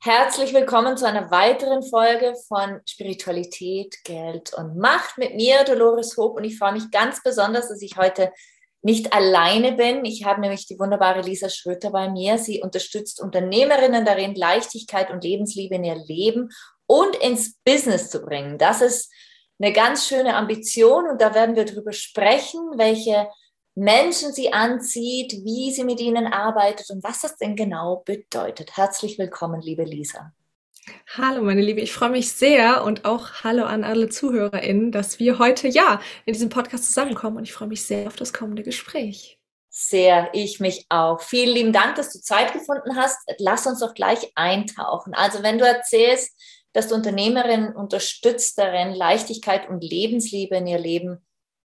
Herzlich willkommen zu einer weiteren Folge von Spiritualität, Geld und Macht mit mir, Dolores Hope. Und ich freue mich ganz besonders, dass ich heute nicht alleine bin. Ich habe nämlich die wunderbare Lisa Schröter bei mir. Sie unterstützt Unternehmerinnen darin, Leichtigkeit und Lebensliebe in ihr Leben und ins Business zu bringen. Das ist eine ganz schöne Ambition und da werden wir drüber sprechen, welche Menschen sie anzieht, wie sie mit ihnen arbeitet und was das denn genau bedeutet. Herzlich willkommen, liebe Lisa. Hallo, meine Liebe, ich freue mich sehr und auch hallo an alle ZuhörerInnen, dass wir heute ja in diesem Podcast zusammenkommen und ich freue mich sehr auf das kommende Gespräch. Sehr, ich mich auch. Vielen lieben Dank, dass du Zeit gefunden hast. Lass uns doch gleich eintauchen. Also, wenn du erzählst, dass du Unternehmerinnen unterstützt darin, Leichtigkeit und Lebensliebe in ihr Leben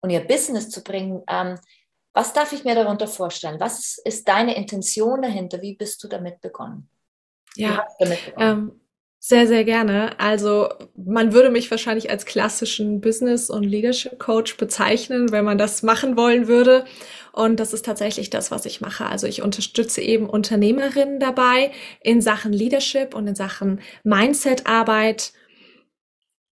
und ihr Business zu bringen, ähm, was darf ich mir darunter vorstellen? Was ist deine Intention dahinter? Wie bist du damit begonnen? Ja, damit begonnen? Ähm, sehr, sehr gerne. Also man würde mich wahrscheinlich als klassischen Business- und Leadership-Coach bezeichnen, wenn man das machen wollen würde. Und das ist tatsächlich das, was ich mache. Also ich unterstütze eben Unternehmerinnen dabei in Sachen Leadership und in Sachen Mindset-Arbeit,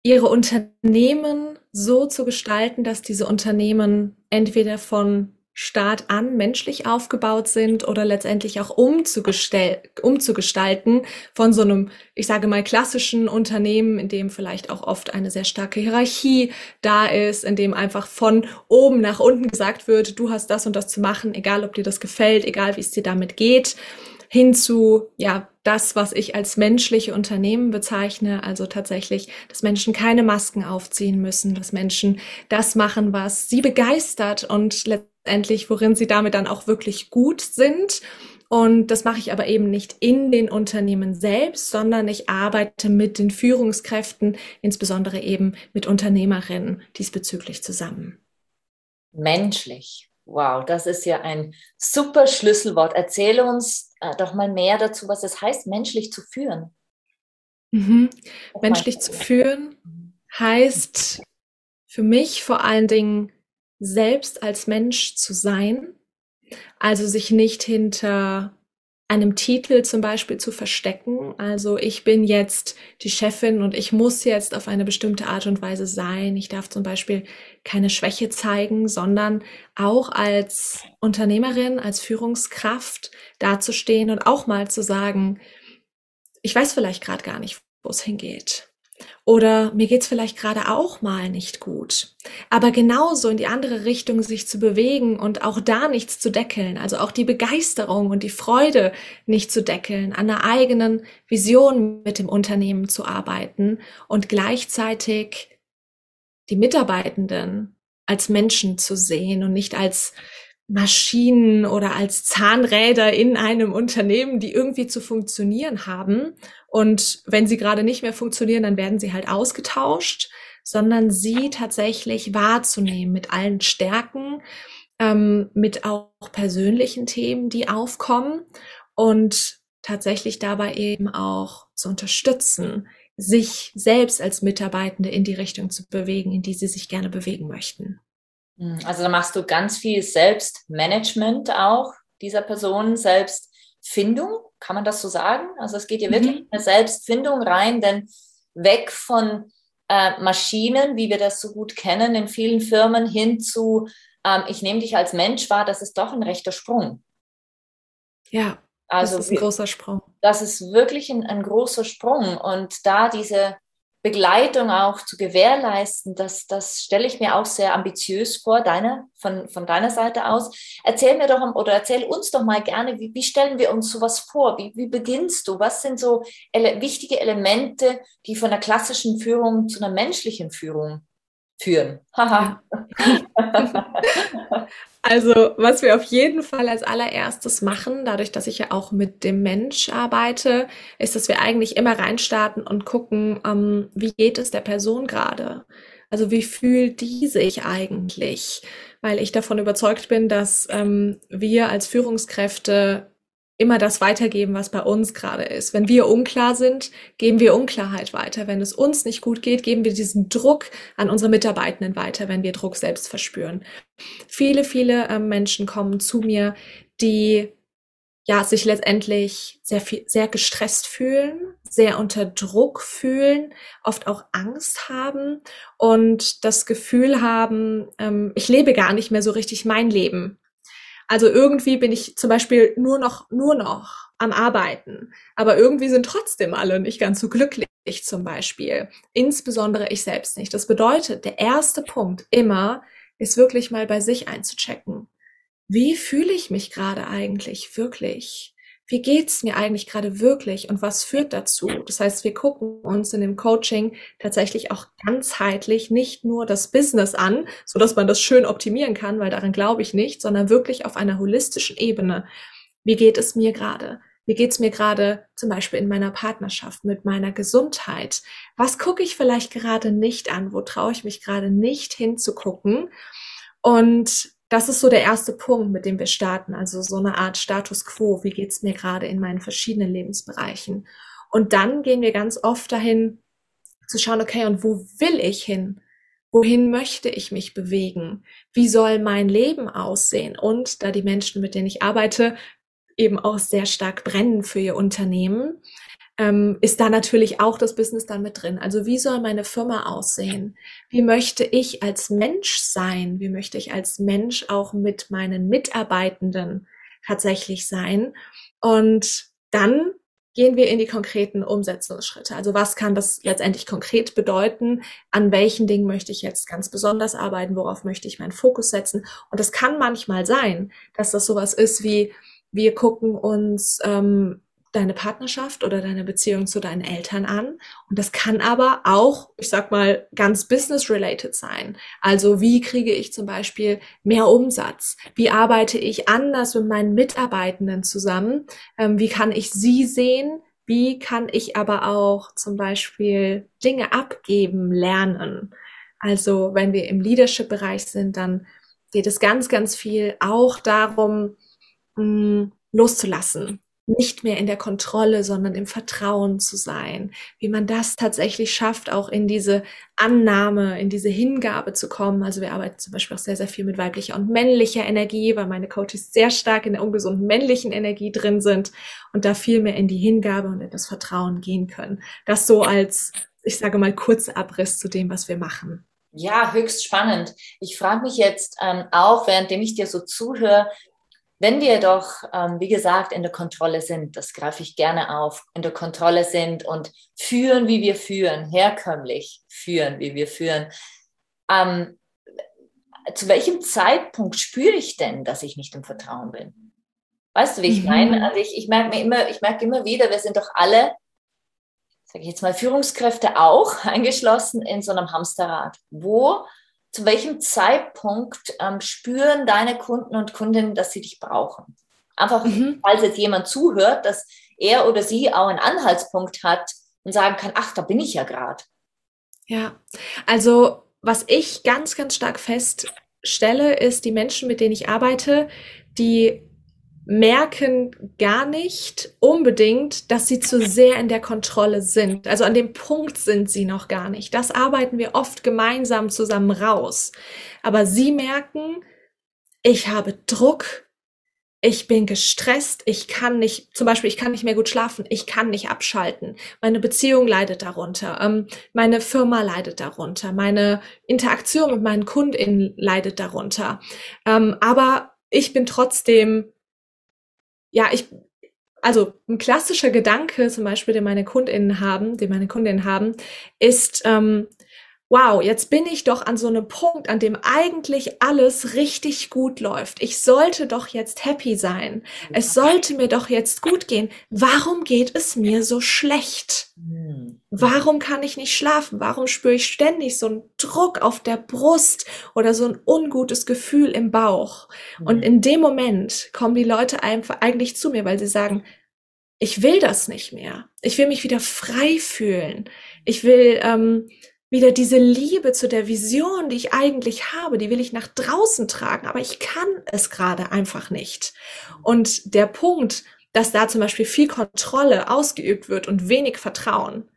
ihre Unternehmen so zu gestalten, dass diese Unternehmen entweder von Start an menschlich aufgebaut sind oder letztendlich auch umzugestalten von so einem, ich sage mal, klassischen Unternehmen, in dem vielleicht auch oft eine sehr starke Hierarchie da ist, in dem einfach von oben nach unten gesagt wird, du hast das und das zu machen, egal ob dir das gefällt, egal wie es dir damit geht, hin zu, ja, das, was ich als menschliche Unternehmen bezeichne, also tatsächlich, dass Menschen keine Masken aufziehen müssen, dass Menschen das machen, was sie begeistert und letztendlich worin sie damit dann auch wirklich gut sind. Und das mache ich aber eben nicht in den Unternehmen selbst, sondern ich arbeite mit den Führungskräften, insbesondere eben mit Unternehmerinnen diesbezüglich zusammen. Menschlich. Wow, das ist ja ein super Schlüsselwort. Erzähle uns äh, doch mal mehr dazu, was es heißt, menschlich zu führen. Mhm. Menschlich zu führen heißt für mich vor allen Dingen selbst als Mensch zu sein, also sich nicht hinter einem Titel zum Beispiel zu verstecken. Also ich bin jetzt die Chefin und ich muss jetzt auf eine bestimmte Art und Weise sein. Ich darf zum Beispiel keine Schwäche zeigen, sondern auch als Unternehmerin, als Führungskraft dazustehen und auch mal zu sagen, ich weiß vielleicht gerade gar nicht, wo es hingeht. Oder mir geht's vielleicht gerade auch mal nicht gut. Aber genauso in die andere Richtung sich zu bewegen und auch da nichts zu deckeln, also auch die Begeisterung und die Freude nicht zu deckeln, an einer eigenen Vision mit dem Unternehmen zu arbeiten und gleichzeitig die Mitarbeitenden als Menschen zu sehen und nicht als Maschinen oder als Zahnräder in einem Unternehmen, die irgendwie zu funktionieren haben. Und wenn sie gerade nicht mehr funktionieren, dann werden sie halt ausgetauscht, sondern sie tatsächlich wahrzunehmen mit allen Stärken, ähm, mit auch persönlichen Themen, die aufkommen und tatsächlich dabei eben auch zu unterstützen, sich selbst als Mitarbeitende in die Richtung zu bewegen, in die sie sich gerne bewegen möchten. Hm, also da machst du ganz viel Selbstmanagement auch dieser Person, Selbstfindung, kann man das so sagen? Also es geht hier mhm. wirklich in eine Selbstfindung rein, denn weg von äh, Maschinen, wie wir das so gut kennen in vielen Firmen, hin zu, ähm, ich nehme dich als Mensch wahr, das ist doch ein rechter Sprung. Ja, also, das ist ein großer Sprung. Das ist wirklich ein, ein großer Sprung. Und da diese Begleitung auch zu gewährleisten, das, das stelle ich mir auch sehr ambitiös vor, deine, von, von deiner Seite aus. Erzähl mir doch oder erzähl uns doch mal gerne, wie, wie stellen wir uns sowas vor? Wie, wie beginnst du? Was sind so ele wichtige Elemente, die von der klassischen Führung zu einer menschlichen Führung führen? Also, was wir auf jeden Fall als allererstes machen, dadurch, dass ich ja auch mit dem Mensch arbeite, ist, dass wir eigentlich immer reinstarten und gucken, ähm, wie geht es der Person gerade? Also, wie fühlt die sich eigentlich? Weil ich davon überzeugt bin, dass ähm, wir als Führungskräfte immer das weitergeben, was bei uns gerade ist. Wenn wir unklar sind, geben wir Unklarheit weiter. Wenn es uns nicht gut geht, geben wir diesen Druck an unsere Mitarbeitenden weiter, wenn wir Druck selbst verspüren. Viele, viele äh, Menschen kommen zu mir, die ja, sich letztendlich sehr viel, sehr gestresst fühlen, sehr unter Druck fühlen, oft auch Angst haben und das Gefühl haben, ähm, ich lebe gar nicht mehr so richtig mein Leben. Also irgendwie bin ich zum Beispiel nur noch, nur noch am Arbeiten. Aber irgendwie sind trotzdem alle nicht ganz so glücklich zum Beispiel. Insbesondere ich selbst nicht. Das bedeutet, der erste Punkt immer ist wirklich mal bei sich einzuchecken. Wie fühle ich mich gerade eigentlich wirklich? Wie geht's mir eigentlich gerade wirklich und was führt dazu? Das heißt, wir gucken uns in dem Coaching tatsächlich auch ganzheitlich nicht nur das Business an, so dass man das schön optimieren kann, weil daran glaube ich nicht, sondern wirklich auf einer holistischen Ebene. Wie geht es mir gerade? Wie geht's mir gerade zum Beispiel in meiner Partnerschaft, mit meiner Gesundheit? Was gucke ich vielleicht gerade nicht an? Wo traue ich mich gerade nicht hinzugucken? Und das ist so der erste Punkt, mit dem wir starten. Also so eine Art Status quo. Wie geht's mir gerade in meinen verschiedenen Lebensbereichen? Und dann gehen wir ganz oft dahin zu schauen, okay, und wo will ich hin? Wohin möchte ich mich bewegen? Wie soll mein Leben aussehen? Und da die Menschen, mit denen ich arbeite, eben auch sehr stark brennen für ihr Unternehmen, ähm, ist da natürlich auch das Business dann mit drin. Also wie soll meine Firma aussehen? Wie möchte ich als Mensch sein? Wie möchte ich als Mensch auch mit meinen Mitarbeitenden tatsächlich sein? Und dann gehen wir in die konkreten Umsetzungsschritte. Also was kann das letztendlich konkret bedeuten? An welchen Dingen möchte ich jetzt ganz besonders arbeiten? Worauf möchte ich meinen Fokus setzen? Und es kann manchmal sein, dass das sowas ist wie, wir gucken uns ähm, deine Partnerschaft oder deine Beziehung zu deinen Eltern an. Und das kann aber auch, ich sag mal, ganz business-related sein. Also wie kriege ich zum Beispiel mehr Umsatz? Wie arbeite ich anders mit meinen Mitarbeitenden zusammen? Ähm, wie kann ich sie sehen? Wie kann ich aber auch zum Beispiel Dinge abgeben lernen? Also wenn wir im Leadership-Bereich sind, dann geht es ganz, ganz viel auch darum, mh, mm, loszulassen nicht mehr in der Kontrolle, sondern im Vertrauen zu sein. Wie man das tatsächlich schafft, auch in diese Annahme, in diese Hingabe zu kommen. Also wir arbeiten zum Beispiel auch sehr, sehr viel mit weiblicher und männlicher Energie, weil meine Coaches sehr stark in der ungesunden männlichen Energie drin sind und da viel mehr in die Hingabe und in das Vertrauen gehen können. Das so als, ich sage mal, kurzer Abriss zu dem, was wir machen. Ja, höchst spannend. Ich frage mich jetzt ähm, auch, währenddem ich dir so zuhöre, wenn wir doch, ähm, wie gesagt, in der Kontrolle sind, das greife ich gerne auf, in der Kontrolle sind und führen, wie wir führen, herkömmlich führen, wie wir führen, ähm, zu welchem Zeitpunkt spüre ich denn, dass ich nicht im Vertrauen bin? Weißt du, wie ich mhm. meine? Also ich, ich merke mir immer, ich merke immer wieder, wir sind doch alle, sage ich jetzt mal, Führungskräfte auch eingeschlossen in so einem Hamsterrad, wo zu welchem Zeitpunkt ähm, spüren deine Kunden und Kundinnen, dass sie dich brauchen? Einfach, mhm. falls jetzt jemand zuhört, dass er oder sie auch einen Anhaltspunkt hat und sagen kann, ach, da bin ich ja gerade. Ja, also was ich ganz, ganz stark feststelle, ist die Menschen, mit denen ich arbeite, die merken gar nicht unbedingt, dass sie zu sehr in der Kontrolle sind. Also an dem Punkt sind sie noch gar nicht. Das arbeiten wir oft gemeinsam zusammen raus. Aber sie merken, ich habe Druck, ich bin gestresst, ich kann nicht, zum Beispiel, ich kann nicht mehr gut schlafen, ich kann nicht abschalten. Meine Beziehung leidet darunter, ähm, meine Firma leidet darunter, meine Interaktion mit meinen KundInnen leidet darunter. Ähm, aber ich bin trotzdem ja, ich, also ein klassischer Gedanke, zum Beispiel, den meine KundInnen haben, den meine Kundinnen haben, ist, ähm, wow, jetzt bin ich doch an so einem Punkt, an dem eigentlich alles richtig gut läuft. Ich sollte doch jetzt happy sein. Es sollte mir doch jetzt gut gehen. Warum geht es mir so schlecht? Hm. Warum kann ich nicht schlafen? Warum spüre ich ständig so einen Druck auf der Brust oder so ein ungutes Gefühl im Bauch? Und hm. in dem Moment kommen die Leute einfach eigentlich zu mir, weil sie sagen, ich will das nicht mehr. Ich will mich wieder frei fühlen. Ich will ähm, wieder diese Liebe zu der Vision, die ich eigentlich habe, die will ich nach draußen tragen, aber ich kann es gerade einfach nicht. Und der Punkt, dass da zum Beispiel viel Kontrolle ausgeübt wird und wenig Vertrauen,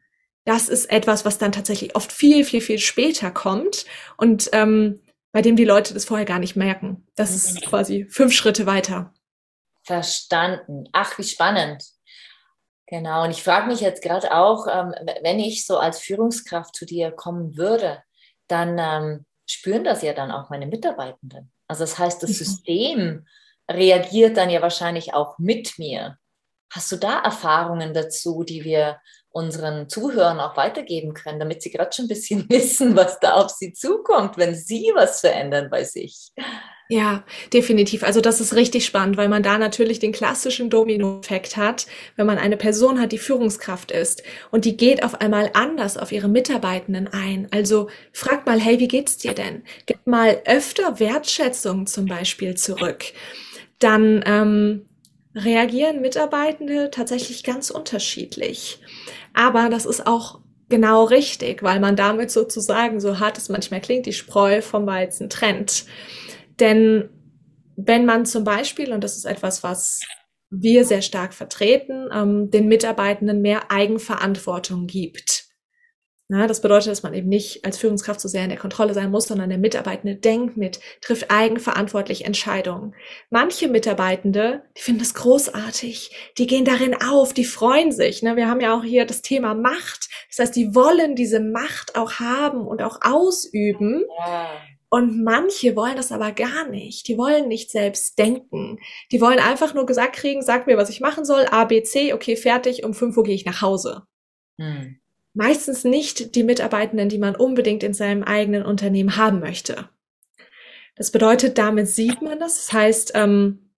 das ist etwas, was dann tatsächlich oft viel, viel, viel später kommt und ähm, bei dem die Leute das vorher gar nicht merken. Das ist mhm. quasi fünf Schritte weiter. Verstanden. Ach, wie spannend. Genau, und ich frage mich jetzt gerade auch, ähm, wenn ich so als Führungskraft zu dir kommen würde, dann ähm, spüren das ja dann auch meine Mitarbeitenden. Also das heißt, das. System reagiert dann ja wahrscheinlich auch mit mir. Hast du da Erfahrungen dazu, die wir unseren Zuhörern auch weitergeben können, damit sie gerade schon ein bisschen wissen, was da auf sie zukommt, wenn sie was verändern bei sich? Ja, definitiv. Also das ist richtig spannend, weil man da natürlich den klassischen Domino-Effekt hat, wenn man eine Person hat, die Führungskraft ist und die geht auf einmal anders auf ihre Mitarbeitenden ein. Also fragt mal, hey, wie geht's dir denn? Gib mal öfter Wertschätzung zum Beispiel zurück. Dann ähm, reagieren Mitarbeitende tatsächlich ganz unterschiedlich. Aber das ist auch genau richtig, weil man damit sozusagen, so hart es manchmal klingt, die Spreu vom Weizen trennt. Denn wenn man zum Beispiel, und das ist etwas, was wir sehr stark vertreten, ähm, den Mitarbeitenden mehr Eigenverantwortung gibt. Na, das bedeutet, dass man eben nicht als Führungskraft so sehr in der Kontrolle sein muss, sondern der Mitarbeitende denkt mit, trifft eigenverantwortlich Entscheidungen. Manche Mitarbeitende, die finden das großartig, die gehen darin auf, die freuen sich. Ne? Wir haben ja auch hier das Thema Macht. Das heißt, die wollen diese Macht auch haben und auch ausüben. Ja. Und manche wollen das aber gar nicht. Die wollen nicht selbst denken. Die wollen einfach nur gesagt kriegen, sag mir, was ich machen soll, A, B, C, okay, fertig, um 5 Uhr gehe ich nach Hause. Hm. Meistens nicht die Mitarbeitenden, die man unbedingt in seinem eigenen Unternehmen haben möchte. Das bedeutet, damit sieht man das. Das heißt, ähm,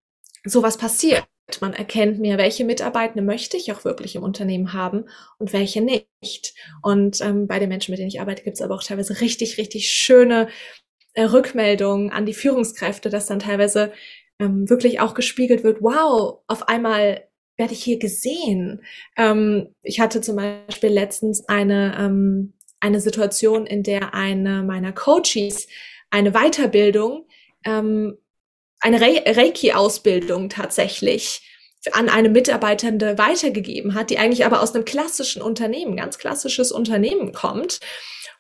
sowas passiert. Man erkennt mir, welche Mitarbeitende möchte ich auch wirklich im Unternehmen haben und welche nicht. Und ähm, bei den Menschen, mit denen ich arbeite, gibt es aber auch teilweise richtig, richtig schöne Rückmeldungen an die Führungskräfte, dass dann teilweise ähm, wirklich auch gespiegelt wird, wow, auf einmal werde ich hier gesehen. Ähm, ich hatte zum Beispiel letztens eine, ähm, eine Situation, in der eine meiner Coaches eine Weiterbildung, ähm, eine Re Reiki-Ausbildung tatsächlich an eine Mitarbeitende weitergegeben hat, die eigentlich aber aus einem klassischen Unternehmen, ganz klassisches Unternehmen kommt.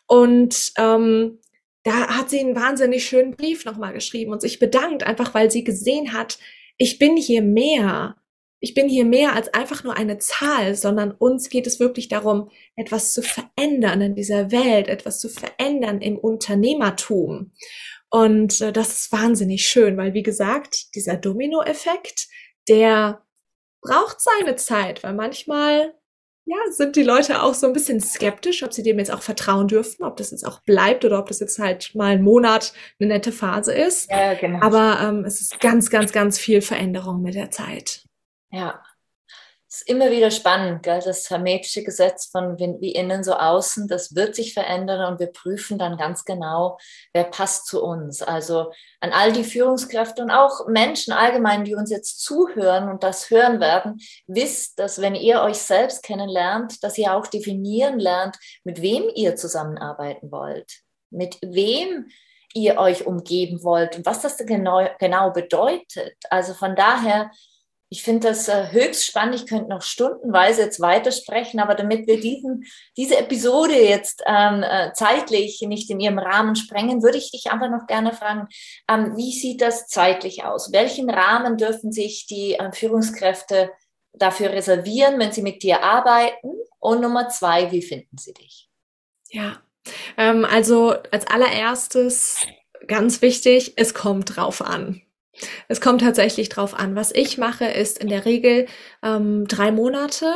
Und ähm, da hat sie einen wahnsinnig schönen Brief nochmal geschrieben und sich bedankt, einfach weil sie gesehen hat, ich bin hier mehr. Ich bin hier mehr als einfach nur eine Zahl, sondern uns geht es wirklich darum, etwas zu verändern in dieser Welt, etwas zu verändern im Unternehmertum. Und äh, das ist wahnsinnig schön, weil wie gesagt, dieser Dominoeffekt, der braucht seine Zeit, weil manchmal ja, sind die Leute auch so ein bisschen skeptisch, ob sie dem jetzt auch vertrauen dürfen, ob das jetzt auch bleibt oder ob das jetzt halt mal ein Monat eine nette Phase ist. Ja, genau. Aber ähm, es ist ganz, ganz, ganz viel Veränderung mit der Zeit. Ja, ist immer wieder spannend, gell? das hermetische Gesetz von wie innen so außen, das wird sich verändern und wir prüfen dann ganz genau, wer passt zu uns. Also an all die Führungskräfte und auch Menschen allgemein, die uns jetzt zuhören und das hören werden, wisst, dass wenn ihr euch selbst kennenlernt, dass ihr auch definieren lernt, mit wem ihr zusammenarbeiten wollt, mit wem ihr euch umgeben wollt und was das genau, genau bedeutet. Also von daher, ich finde das äh, höchst spannend. Ich könnte noch stundenweise jetzt weitersprechen, aber damit wir diesen, diese Episode jetzt ähm, äh, zeitlich nicht in ihrem Rahmen sprengen, würde ich dich einfach noch gerne fragen, ähm, wie sieht das zeitlich aus? Welchen Rahmen dürfen sich die äh, Führungskräfte dafür reservieren, wenn sie mit dir arbeiten? Und Nummer zwei, wie finden sie dich? Ja, ähm, also als allererstes ganz wichtig, es kommt drauf an. Es kommt tatsächlich drauf an. Was ich mache, ist in der Regel ähm, drei Monate,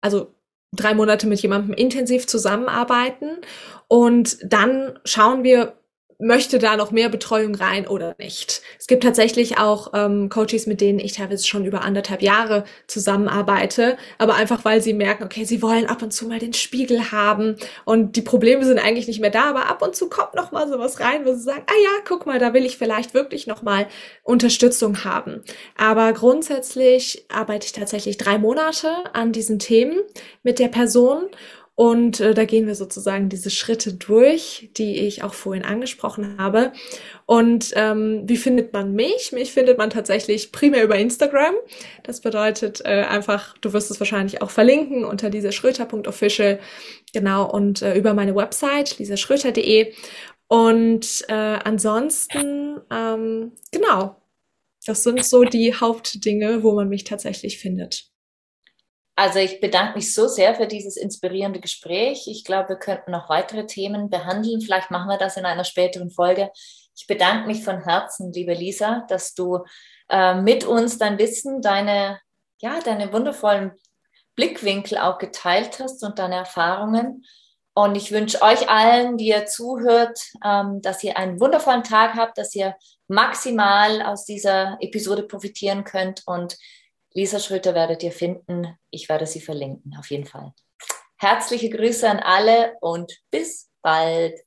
also drei Monate mit jemandem intensiv zusammenarbeiten und dann schauen wir, möchte da noch mehr Betreuung rein oder nicht. Es gibt tatsächlich auch ähm, Coaches, mit denen ich teilweise schon über anderthalb Jahre zusammenarbeite, aber einfach weil sie merken, okay, sie wollen ab und zu mal den Spiegel haben und die Probleme sind eigentlich nicht mehr da, aber ab und zu kommt noch mal sowas rein, wo sie sagen, ah ja, guck mal, da will ich vielleicht wirklich noch mal Unterstützung haben. Aber grundsätzlich arbeite ich tatsächlich drei Monate an diesen Themen mit der Person und äh, da gehen wir sozusagen diese Schritte durch, die ich auch vorhin angesprochen habe. Und ähm, wie findet man mich? Mich findet man tatsächlich primär über Instagram. Das bedeutet äh, einfach, du wirst es wahrscheinlich auch verlinken unter lisaschröter.official. Genau, und äh, über meine Website, lisaschröter.de. Und äh, ansonsten, ähm, genau, das sind so die Hauptdinge, wo man mich tatsächlich findet. Also ich bedanke mich so sehr für dieses inspirierende Gespräch. Ich glaube, wir könnten noch weitere Themen behandeln. Vielleicht machen wir das in einer späteren Folge. Ich bedanke mich von Herzen, liebe Lisa, dass du äh, mit uns dein Wissen, deine, ja, deine wundervollen Blickwinkel auch geteilt hast und deine Erfahrungen. Und ich wünsche euch allen, die ihr zuhört, ähm, dass ihr einen wundervollen Tag habt, dass ihr maximal aus dieser Episode profitieren könnt und Lisa Schröter werdet ihr finden. Ich werde sie verlinken, auf jeden Fall. Herzliche Grüße an alle und bis bald.